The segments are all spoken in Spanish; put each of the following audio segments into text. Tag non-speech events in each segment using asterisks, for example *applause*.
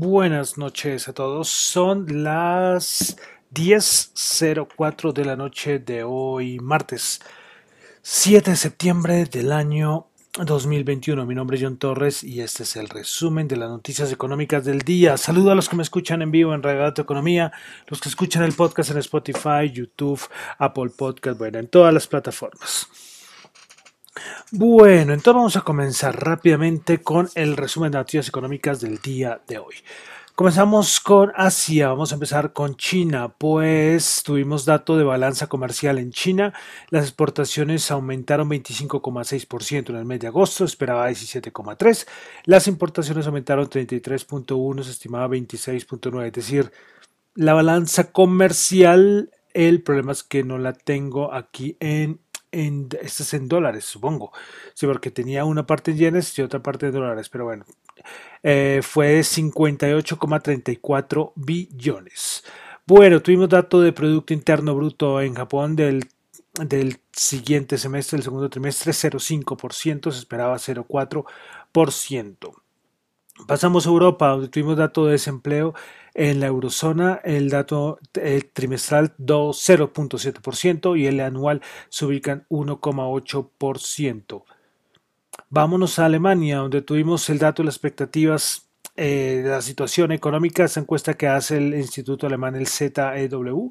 Buenas noches a todos. Son las 10.04 de la noche de hoy, martes 7 de septiembre del año 2021. Mi nombre es John Torres y este es el resumen de las noticias económicas del día. Saludo a los que me escuchan en vivo en Radio Economía, los que escuchan el podcast en Spotify, YouTube, Apple Podcast, bueno, en todas las plataformas. Bueno, entonces vamos a comenzar rápidamente con el resumen de noticias económicas del día de hoy. Comenzamos con Asia, vamos a empezar con China, pues tuvimos dato de balanza comercial en China, las exportaciones aumentaron 25,6% en el mes de agosto, esperaba 17,3%, las importaciones aumentaron 33,1%, se estimaba 26,9%, es decir, la balanza comercial, el problema es que no la tengo aquí en en, en dólares, supongo. Sí, porque tenía una parte en yenes y otra parte en dólares, pero bueno. Eh, fue 58,34 billones. Bueno, tuvimos dato de Producto Interno Bruto en Japón del, del siguiente semestre, el segundo trimestre, 0,5%, se esperaba 0,4%. Pasamos a Europa, donde tuvimos dato de desempleo en la eurozona, el dato trimestral 0.7% y el anual se ubica en 1,8%. Vámonos a Alemania, donde tuvimos el dato de las expectativas eh, de la situación económica, esa encuesta que hace el Instituto Alemán, el ZEW.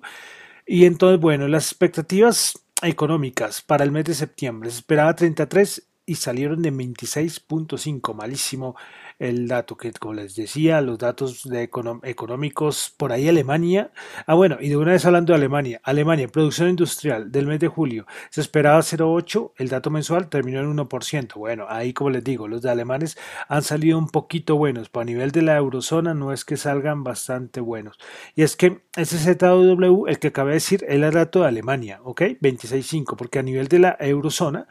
Y entonces, bueno, las expectativas económicas para el mes de septiembre se esperaba 33 y salieron de 26.5, malísimo el dato que, como les decía, los datos de económicos por ahí Alemania. Ah, bueno, y de una vez hablando de Alemania, Alemania, producción industrial del mes de julio, se esperaba 0,8, el dato mensual terminó en 1%. Bueno, ahí como les digo, los de alemanes han salido un poquito buenos, pero a nivel de la eurozona no es que salgan bastante buenos. Y es que ese ZW, el que acabé de decir, es el dato de Alemania, ¿ok? 26.5, porque a nivel de la eurozona,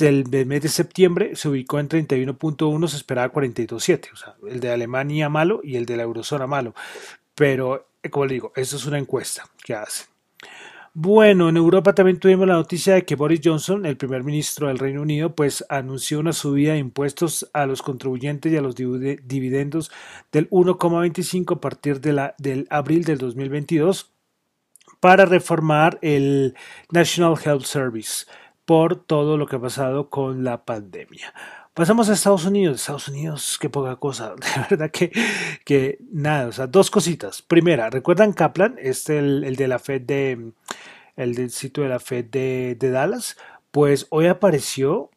el mes de septiembre se ubicó en 31.1, se esperaba 42.7, o sea, el de Alemania malo y el de la eurozona malo. Pero, como le digo, eso es una encuesta que hace. Bueno, en Europa también tuvimos la noticia de que Boris Johnson, el primer ministro del Reino Unido, pues anunció una subida de impuestos a los contribuyentes y a los dividendos del 1,25 a partir de la, del abril del 2022 para reformar el National Health Service por todo lo que ha pasado con la pandemia. Pasamos a Estados Unidos. Estados Unidos, qué poca cosa. *laughs* De verdad que, que nada. O sea, dos cositas. Primera, ¿recuerdan Kaplan? Este, el, el de la Fed de. El del sitio de la Fed de, de Dallas. Pues hoy apareció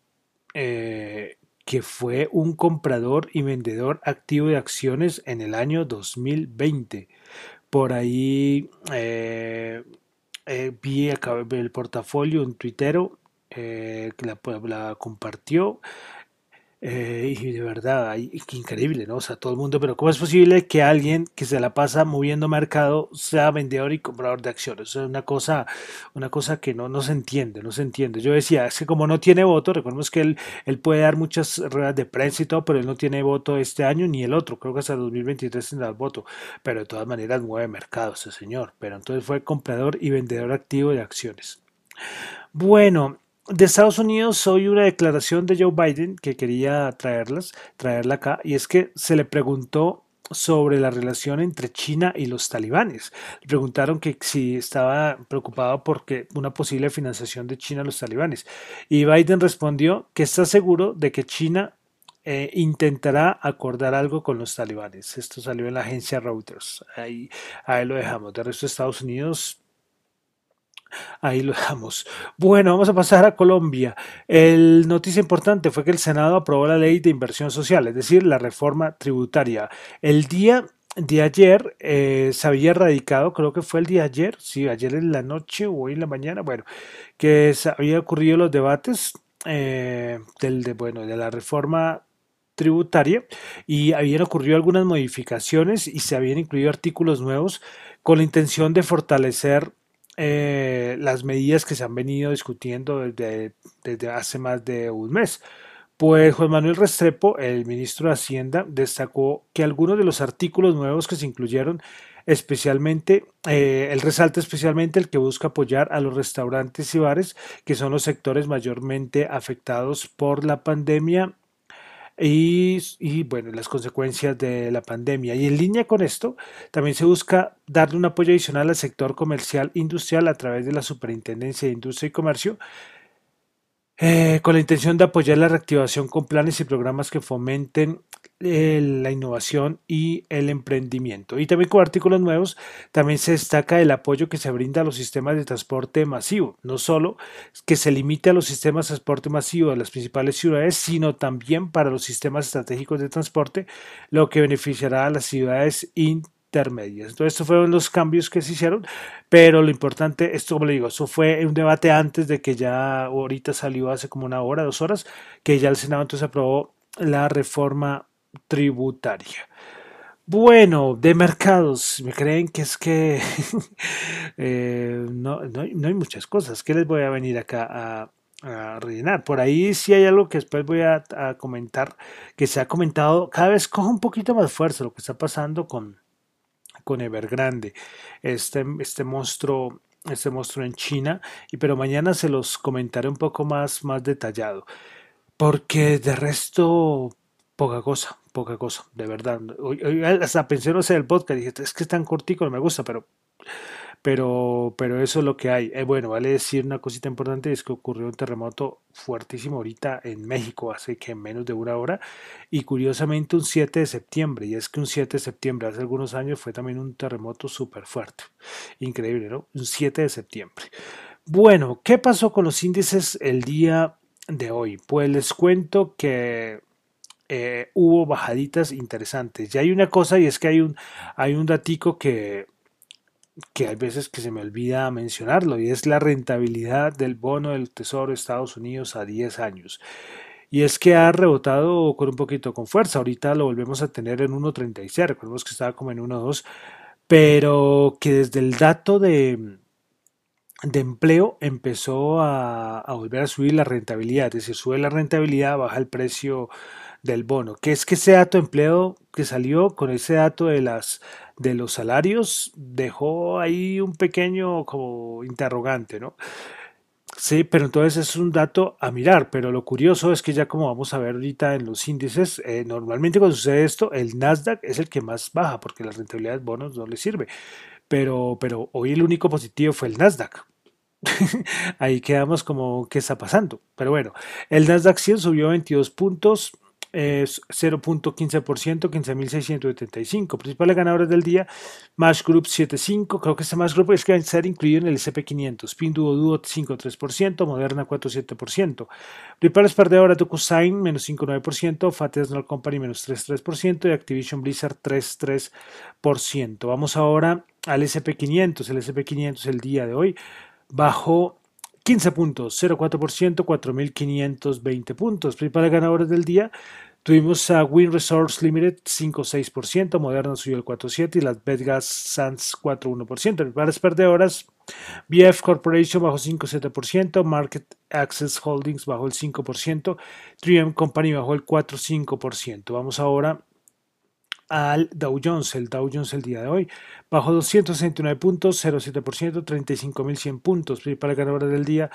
eh, que fue un comprador y vendedor activo de acciones en el año 2020. Por ahí eh, eh, vi el portafolio, un tuitero eh, la, compartió. Eh, y de verdad, increíble, ¿no? O sea, todo el mundo, pero ¿cómo es posible que alguien que se la pasa moviendo mercado sea vendedor y comprador de acciones? es una cosa, una cosa que no, no se entiende, no se entiende. Yo decía, es que como no tiene voto, recordemos que él, él puede dar muchas ruedas de prensa y todo, pero él no tiene voto este año ni el otro, creo que hasta 2023 tendrá el voto, pero de todas maneras mueve mercado ese señor. Pero entonces fue comprador y vendedor activo de acciones. Bueno, de Estados Unidos hoy una declaración de Joe Biden que quería traerlas, traerla acá, y es que se le preguntó sobre la relación entre China y los talibanes. Le preguntaron que si estaba preocupado porque una posible financiación de China a los talibanes. Y Biden respondió que está seguro de que China eh, intentará acordar algo con los talibanes. Esto salió en la agencia Reuters. Ahí, ahí lo dejamos. De resto, Estados Unidos Ahí lo dejamos. Bueno, vamos a pasar a Colombia. El noticia importante fue que el Senado aprobó la ley de inversión social, es decir, la reforma tributaria. El día de ayer eh, se había radicado, creo que fue el día de ayer, sí, ayer en la noche o hoy en la mañana, bueno, que se había ocurrido los debates eh, del, de, bueno, de la reforma tributaria y habían ocurrido algunas modificaciones y se habían incluido artículos nuevos con la intención de fortalecer eh, las medidas que se han venido discutiendo desde, desde hace más de un mes. Pues Juan Manuel Restrepo, el ministro de Hacienda, destacó que algunos de los artículos nuevos que se incluyeron, especialmente, eh, él resalta especialmente el que busca apoyar a los restaurantes y bares, que son los sectores mayormente afectados por la pandemia y, y, bueno, las consecuencias de la pandemia. Y en línea con esto, también se busca darle un apoyo adicional al sector comercial industrial a través de la Superintendencia de Industria y Comercio, eh, con la intención de apoyar la reactivación con planes y programas que fomenten la innovación y el emprendimiento. Y también con artículos nuevos, también se destaca el apoyo que se brinda a los sistemas de transporte masivo, no solo que se limite a los sistemas de transporte masivo de las principales ciudades, sino también para los sistemas estratégicos de transporte, lo que beneficiará a las ciudades intermedias. Entonces, estos fueron los cambios que se hicieron, pero lo importante, esto como le digo, eso fue un debate antes de que ya ahorita salió hace como una hora, dos horas, que ya el Senado entonces aprobó la reforma tributaria. Bueno, de mercados, me creen que es que *laughs* eh, no, hay, muchas cosas. que les voy a venir acá a, rellenar? Por ahí sí hay algo que después voy a, comentar, que se ha comentado, cada vez coge un poquito más fuerza lo que está pasando con, con Evergrande, este, este monstruo este monstruo en China, y pero mañana se los comentaré un poco más, más detallado, porque de resto poca cosa, poca cosa, de verdad. hasta pensé no sé el podcast, dije, es que es tan cortico, no me gusta, pero pero, pero eso es lo que hay. Eh, bueno, vale decir una cosita importante, es que ocurrió un terremoto fuertísimo ahorita en México, hace que menos de una hora, y curiosamente un 7 de septiembre, y es que un 7 de septiembre hace algunos años fue también un terremoto súper fuerte. Increíble, ¿no? Un 7 de septiembre. Bueno, ¿qué pasó con los índices el día de hoy? Pues les cuento que eh, hubo bajaditas interesantes. Y hay una cosa y es que hay un, hay un datico que que hay veces que se me olvida mencionarlo, y es la rentabilidad del bono del Tesoro de Estados Unidos a 10 años. Y es que ha rebotado con un poquito con fuerza. Ahorita lo volvemos a tener en 1.36, recordemos que estaba como en 1.2, pero que desde el dato de, de empleo empezó a, a, volver a subir la rentabilidad. Es decir, sube la rentabilidad, baja el precio del bono. Que es que ese dato de empleo que salió con ese dato de las de los salarios dejó ahí un pequeño como interrogante, ¿no? Sí, pero entonces es un dato a mirar, pero lo curioso es que ya como vamos a ver ahorita en los índices, eh, normalmente cuando sucede esto, el Nasdaq es el que más baja porque la rentabilidad de bonos no le sirve, pero, pero hoy el único positivo fue el Nasdaq. *laughs* Ahí quedamos como, ¿qué está pasando? Pero bueno, el Nasdaq 100 subió 22 puntos, es 0.15%, 15.675. Principales ganadores del día, Mash Group 7.5, creo que este Mash Group es que va a ser incluido en el SP500, Pinduoduo 5.3%, Moderna 4.7%. Principales perdedoras, DocuSign menos 5.9%, Fat National Company menos 3.3% y Activision Blizzard 3.3%. Vamos ahora al SP500, el SP500 el día de hoy bajó 15 puntos, 0,4%, 4.520 puntos. Principales ganadores del día. Tuvimos a Win Resource Limited 5,6%, Moderna subió el 4,7% y las Bedgas Sands 4,1%. Principales perdedoras, BF Corporation bajó 5,7%, Market Access Holdings bajó el 5%, 3M Company bajó el 4,5%. Vamos ahora al Dow Jones. El Dow Jones el día de hoy bajó 269 puntos, 0,7%, 35.100 puntos. Principal ganadora del día,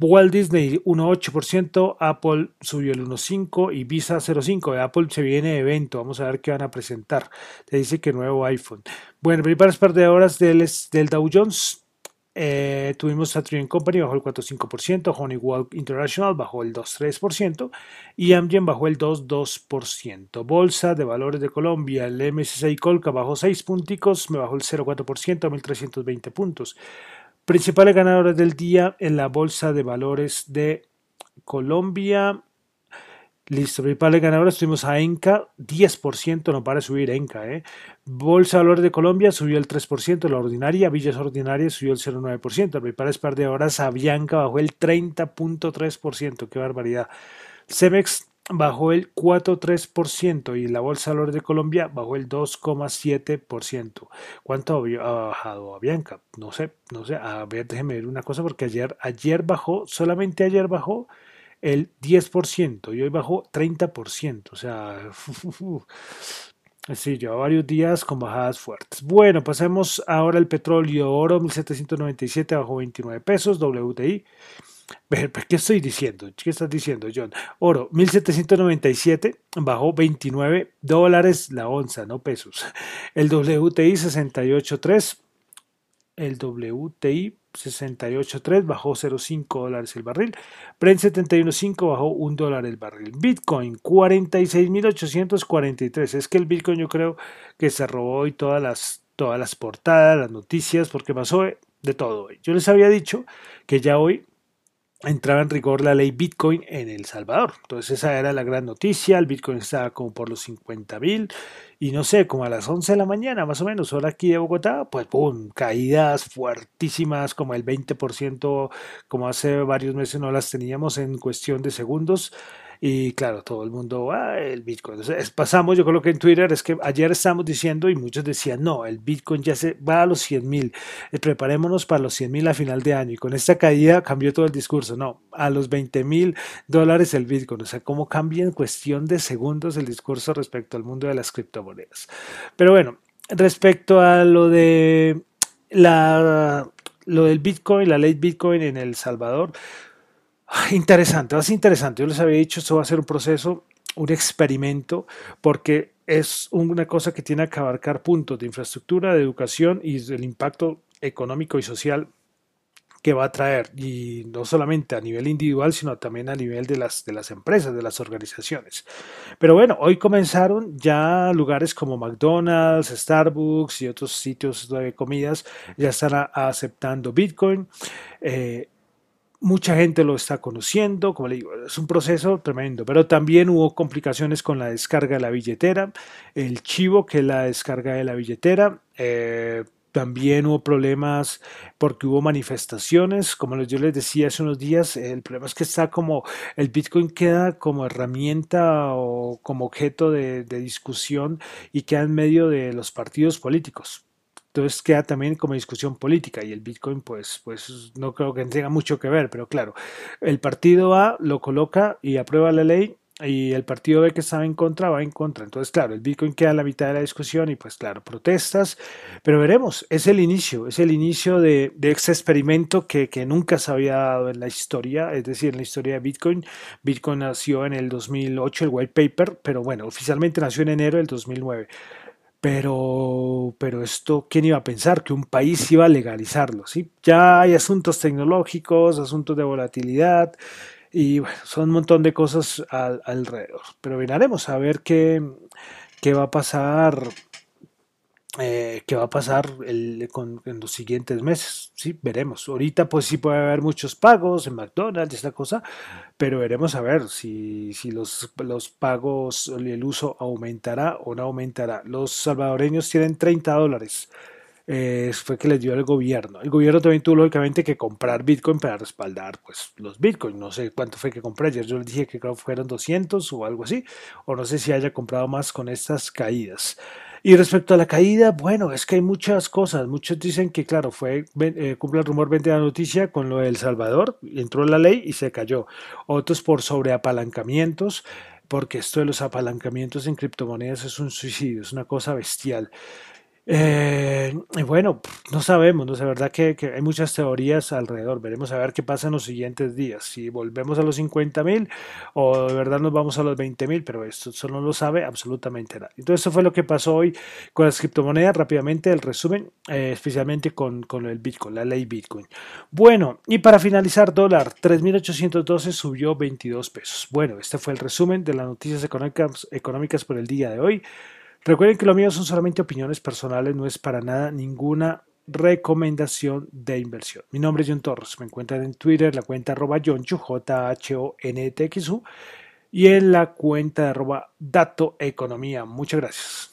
Walt Disney 1,8%, Apple subió el 1,5% y Visa 0,5%. Apple se viene evento, vamos a ver qué van a presentar. Te dice que nuevo iPhone. Bueno, principales perdedoras del, del Dow Jones, eh, tuvimos Saturn Company bajó el 4,5%, Honeywell International bajó el 2,3% y Amgen bajó el 2,2%. Bolsa de Valores de Colombia, el MSCI Colca bajó 6 punticos, me bajó el 0,4% a 1.320 puntos. Principales ganadores del día en la Bolsa de Valores de Colombia, Listo, principales ganadores tuvimos a Enca, 10%, no para subir Enca. ¿eh? Bolsa de Valores de Colombia subió el 3%, la ordinaria, Villas Ordinarias subió el 0,9%, principales perdedoras, Avianca bajó el 30.3%, qué barbaridad. Cemex bajó el 4,3% y la Bolsa de Valores de Colombia bajó el 2,7%. ¿Cuánto ha bajado Avianca? No sé, no sé, a ver, déjeme ver una cosa porque ayer, ayer bajó, solamente ayer bajó el 10% y hoy bajó 30%. O sea, *laughs* sí, lleva varios días con bajadas fuertes. Bueno, pasemos ahora al petróleo oro 1797 bajó 29 pesos, WTI ¿Qué estoy diciendo? ¿Qué estás diciendo, John? Oro, 1797, bajó 29 dólares la onza, no pesos. El WTI 68.3, el WTI 68.3 bajó 0.5 dólares el barril. Brent 71.5 bajó 1 dólar el barril. Bitcoin 46.843. Es que el Bitcoin yo creo que se robó hoy todas las, todas las portadas, las noticias, porque pasó de todo. Yo les había dicho que ya hoy entraba en rigor la ley Bitcoin en El Salvador. Entonces esa era la gran noticia, el Bitcoin estaba como por los 50 mil y no sé, como a las 11 de la mañana más o menos, hora aquí de Bogotá, pues ¡pum! Caídas fuertísimas como el 20%, como hace varios meses no las teníamos en cuestión de segundos. Y claro, todo el mundo, ah, el Bitcoin. pasamos, yo creo que en Twitter es que ayer estábamos diciendo y muchos decían, no, el Bitcoin ya se va a los 100 mil, eh, preparémonos para los 100 mil a final de año. Y con esta caída cambió todo el discurso, no, a los 20 mil dólares el Bitcoin. O sea, cómo cambia en cuestión de segundos el discurso respecto al mundo de las criptomonedas. Pero bueno, respecto a lo de la lo del Bitcoin, la ley Bitcoin en El Salvador, Interesante, va a ser interesante. Yo les había dicho, esto va a ser un proceso, un experimento, porque es una cosa que tiene que abarcar puntos de infraestructura, de educación y del impacto económico y social que va a traer, y no solamente a nivel individual, sino también a nivel de las, de las empresas, de las organizaciones. Pero bueno, hoy comenzaron ya lugares como McDonald's, Starbucks y otros sitios de comidas ya están aceptando Bitcoin. Eh, Mucha gente lo está conociendo, como le digo, es un proceso tremendo, pero también hubo complicaciones con la descarga de la billetera, el chivo que es la descarga de la billetera, eh, también hubo problemas porque hubo manifestaciones, como yo les decía hace unos días, el problema es que está como, el Bitcoin queda como herramienta o como objeto de, de discusión y queda en medio de los partidos políticos. Entonces queda también como discusión política y el Bitcoin pues, pues no creo que tenga mucho que ver, pero claro, el partido A lo coloca y aprueba la ley y el partido B que estaba en contra va en contra. Entonces, claro, el Bitcoin queda en la mitad de la discusión y pues claro, protestas, pero veremos, es el inicio, es el inicio de, de este experimento que, que, nunca se había dado en la historia, es decir, en la historia de Bitcoin. Bitcoin nació en el 2008, el white paper, pero bueno, oficialmente nació en enero del 2009. Pero, pero esto, ¿quién iba a pensar que un país iba a legalizarlo? ¿sí? Ya hay asuntos tecnológicos, asuntos de volatilidad y bueno, son un montón de cosas alrededor. Pero veremos a ver qué, qué va a pasar eh, qué va a pasar en los siguientes meses. Sí, veremos. Ahorita pues sí puede haber muchos pagos en McDonald's, esta cosa, pero veremos a ver si, si los, los pagos, el uso aumentará o no aumentará. Los salvadoreños tienen 30 dólares. Eh, fue que les dio el gobierno. El gobierno también tuvo lógicamente que comprar Bitcoin para respaldar pues, los Bitcoin. No sé cuánto fue que compré ayer. Yo les dije que creo fueron 200 o algo así. O no sé si haya comprado más con estas caídas. Y respecto a la caída, bueno, es que hay muchas cosas. Muchos dicen que, claro, fue eh, cumple el rumor, vende la noticia con lo de El Salvador, entró la ley y se cayó. Otros por sobreapalancamientos, porque esto de los apalancamientos en criptomonedas es un suicidio, es una cosa bestial. Eh, bueno, no sabemos, no sé, verdad que, hay muchas teorías alrededor. Veremos a ver qué pasa en los siguientes días. Si volvemos a los 50 mil o de verdad nos vamos a los 20 mil, pero esto solo lo sabe absolutamente nada. Entonces, eso fue lo que pasó hoy con las criptomonedas. Rápidamente el resumen, eh, especialmente con, el Bitcoin, la ley Bitcoin. Bueno, y para finalizar, dólar 3.812 subió 22 pesos. Bueno, este fue el resumen de las noticias económicas por el día de hoy. Recuerden que lo mío son solamente opiniones personales, no es para nada ninguna recomendación de inversión. Mi nombre es John Torres, me encuentran en Twitter, la cuenta arroba Jonchu, J-H-O-N-T-X-U, y en la cuenta arroba Dato Economía. Muchas gracias.